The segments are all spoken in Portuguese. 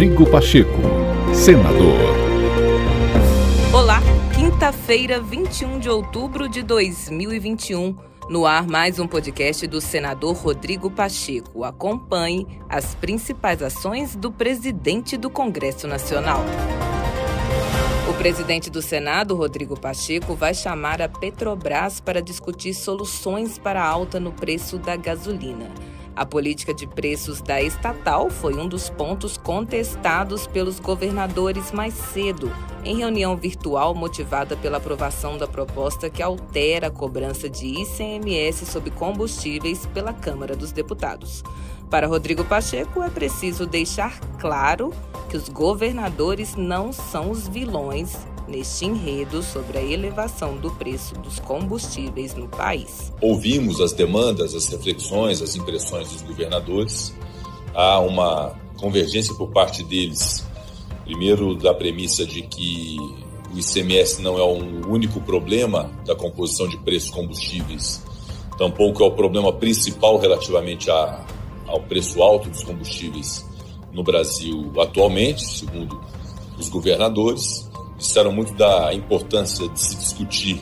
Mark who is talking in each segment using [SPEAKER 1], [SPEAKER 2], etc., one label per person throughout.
[SPEAKER 1] Rodrigo Pacheco, senador.
[SPEAKER 2] Olá, quinta-feira, 21 de outubro de 2021. No ar, mais um podcast do senador Rodrigo Pacheco. Acompanhe as principais ações do presidente do Congresso Nacional. O presidente do Senado, Rodrigo Pacheco, vai chamar a Petrobras para discutir soluções para a alta no preço da gasolina. A política de preços da estatal foi um dos pontos contestados pelos governadores mais cedo, em reunião virtual motivada pela aprovação da proposta que altera a cobrança de ICMS sobre combustíveis pela Câmara dos Deputados. Para Rodrigo Pacheco, é preciso deixar claro que os governadores não são os vilões neste enredo sobre a elevação do preço dos combustíveis no país.
[SPEAKER 3] Ouvimos as demandas, as reflexões, as impressões dos governadores. Há uma convergência por parte deles, primeiro da premissa de que o ICMS não é um único problema da composição de preços combustíveis, tampouco é o problema principal relativamente a, ao preço alto dos combustíveis no Brasil atualmente, segundo os governadores disseram muito da importância de se discutir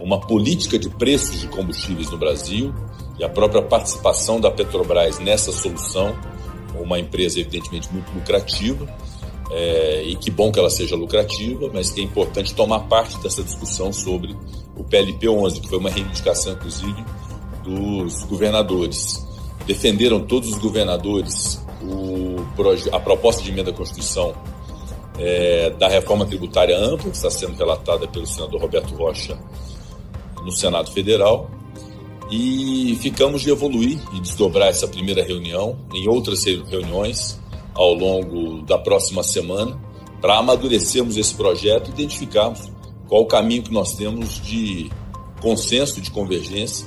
[SPEAKER 3] uma política de preços de combustíveis no Brasil e a própria participação da Petrobras nessa solução, uma empresa evidentemente muito lucrativa, é, e que bom que ela seja lucrativa, mas que é importante tomar parte dessa discussão sobre o PLP 11, que foi uma reivindicação, inclusive, dos governadores. Defenderam todos os governadores o, a proposta de emenda à Constituição é, da reforma tributária ampla, que está sendo relatada pelo senador Roberto Rocha no Senado Federal. E ficamos de evoluir e desdobrar essa primeira reunião em outras reuniões ao longo da próxima semana para amadurecermos esse projeto e identificarmos qual o caminho que nós temos de consenso, de convergência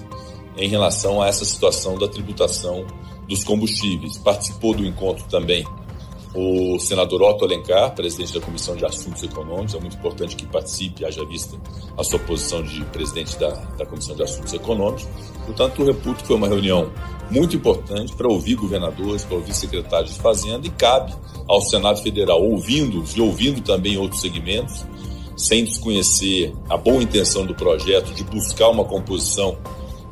[SPEAKER 3] em relação a essa situação da tributação dos combustíveis. Participou do encontro também o senador Otto Alencar, presidente da Comissão de Assuntos Econômicos, é muito importante que participe, haja vista a sua posição de presidente da, da Comissão de Assuntos Econômicos. Portanto, eu reputo foi uma reunião muito importante para ouvir governadores, para ouvir secretários de Fazenda e cabe ao Senado Federal, ouvindo-os e ouvindo também outros segmentos, sem desconhecer a boa intenção do projeto de buscar uma composição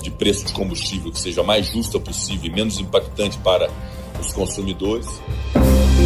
[SPEAKER 3] de preço de combustível que seja mais justa possível e menos impactante para os consumidores.